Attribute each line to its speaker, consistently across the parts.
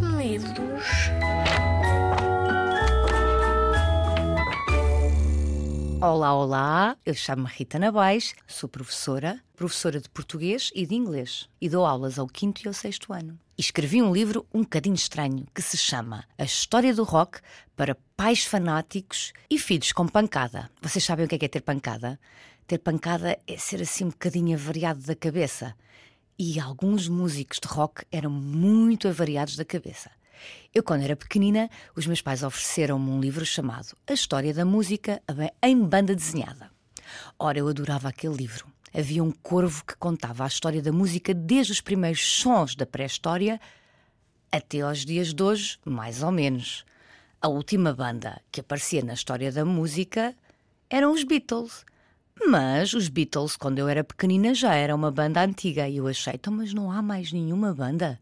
Speaker 1: livros?
Speaker 2: Olá, olá, eu chamo-me Rita Nabais, sou professora, professora de português e de inglês e dou aulas ao quinto e ao sexto ano. E escrevi um livro um bocadinho estranho que se chama A História do Rock para Pais Fanáticos e Filhos com Pancada. Vocês sabem o que é, que é ter pancada? Ter pancada é ser assim um bocadinho avariado da cabeça. E alguns músicos de rock eram muito avariados da cabeça. Eu, quando era pequenina, os meus pais ofereceram-me um livro chamado A História da Música em Banda Desenhada. Ora, eu adorava aquele livro. Havia um corvo que contava a história da música desde os primeiros sons da pré-história até aos dias de hoje, mais ou menos. A última banda que aparecia na história da música eram os Beatles. Mas os Beatles, quando eu era pequenina, já era uma banda antiga e eu achei, então, mas não há mais nenhuma banda?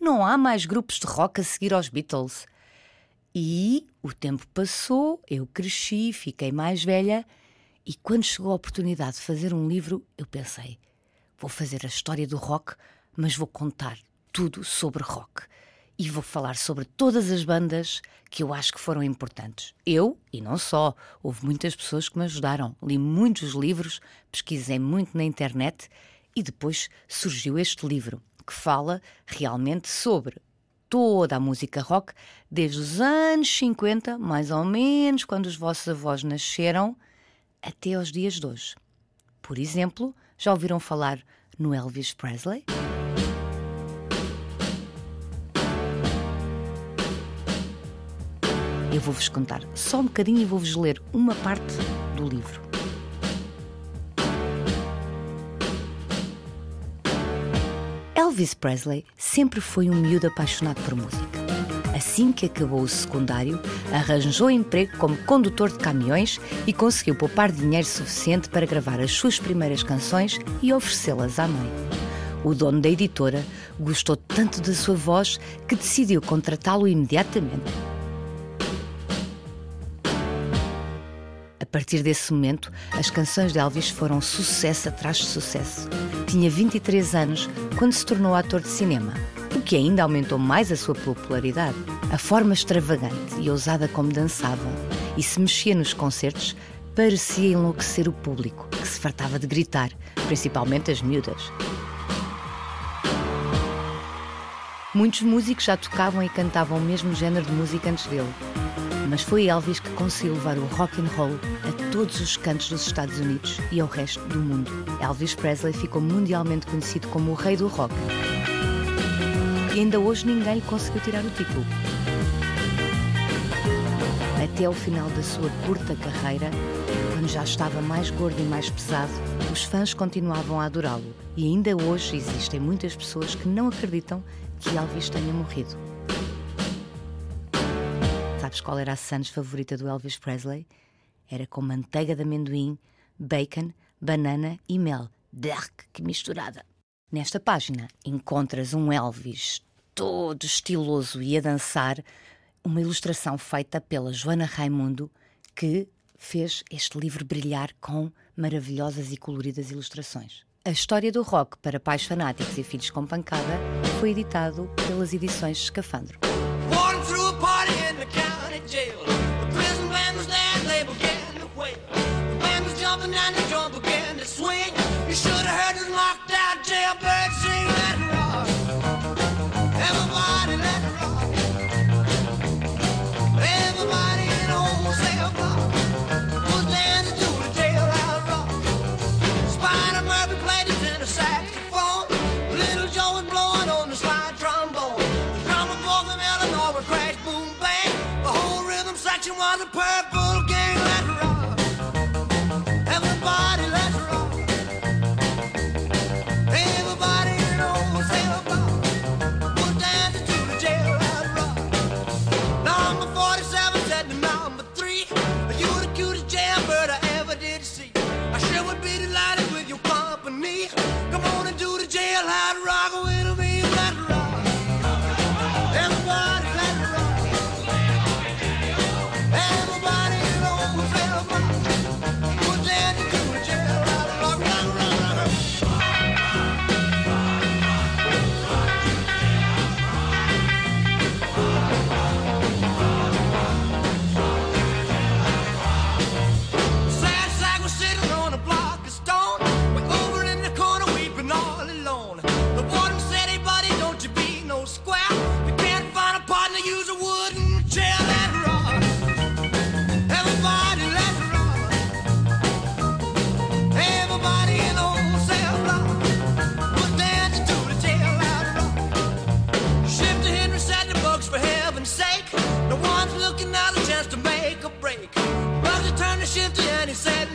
Speaker 2: Não há mais grupos de rock a seguir aos Beatles? E o tempo passou, eu cresci, fiquei mais velha e quando chegou a oportunidade de fazer um livro, eu pensei: vou fazer a história do rock, mas vou contar tudo sobre rock. E vou falar sobre todas as bandas que eu acho que foram importantes. Eu, e não só, houve muitas pessoas que me ajudaram. Li muitos livros, pesquisei muito na internet e depois surgiu este livro que fala realmente sobre toda a música rock, desde os anos 50, mais ou menos, quando os vossos avós nasceram, até aos dias de hoje. Por exemplo, já ouviram falar no Elvis Presley? Eu vou-vos contar só um bocadinho e vou-vos ler uma parte do livro. Elvis Presley sempre foi um miúdo apaixonado por música. Assim que acabou o secundário, arranjou emprego como condutor de caminhões e conseguiu poupar dinheiro suficiente para gravar as suas primeiras canções e oferecê-las à mãe. O dono da editora gostou tanto da sua voz que decidiu contratá-lo imediatamente. Partir desse momento, as canções de Elvis foram sucesso atrás de sucesso. Tinha 23 anos quando se tornou ator de cinema, o que ainda aumentou mais a sua popularidade. A forma extravagante e ousada como dançava e se mexia nos concertos parecia enlouquecer o público, que se fartava de gritar, principalmente as miúdas. Muitos músicos já tocavam e cantavam o mesmo género de música antes dele, mas foi Elvis que conseguiu levar o rock and roll a todos os cantos dos Estados Unidos e ao resto do mundo. Elvis Presley ficou mundialmente conhecido como o rei do rock. E ainda hoje ninguém lhe conseguiu tirar o título. Até ao final da sua curta carreira, quando já estava mais gordo e mais pesado, os fãs continuavam a adorá-lo. E ainda hoje existem muitas pessoas que não acreditam que Elvis tenha morrido. Sabes qual era a sandes favorita do Elvis Presley? Era com manteiga de amendoim, bacon, banana e mel. Dark, que misturada! Nesta página encontras um Elvis todo estiloso e a dançar, uma ilustração feita pela Joana Raimundo, que fez este livro brilhar com maravilhosas e coloridas ilustrações. A história do rock para pais fanáticos e filhos com pancada foi editado pelas edições Escafandro.
Speaker 3: county jail. The prison band was there they began to wail. The band was jumping and the drum began to swing. You should have heard this locked out jailbird sing. Let it rock. Everybody let it rock. Everybody in a wholesale block was dancing to the jailhouse rock. Spider Murphy played his inner sack. the to shift and he said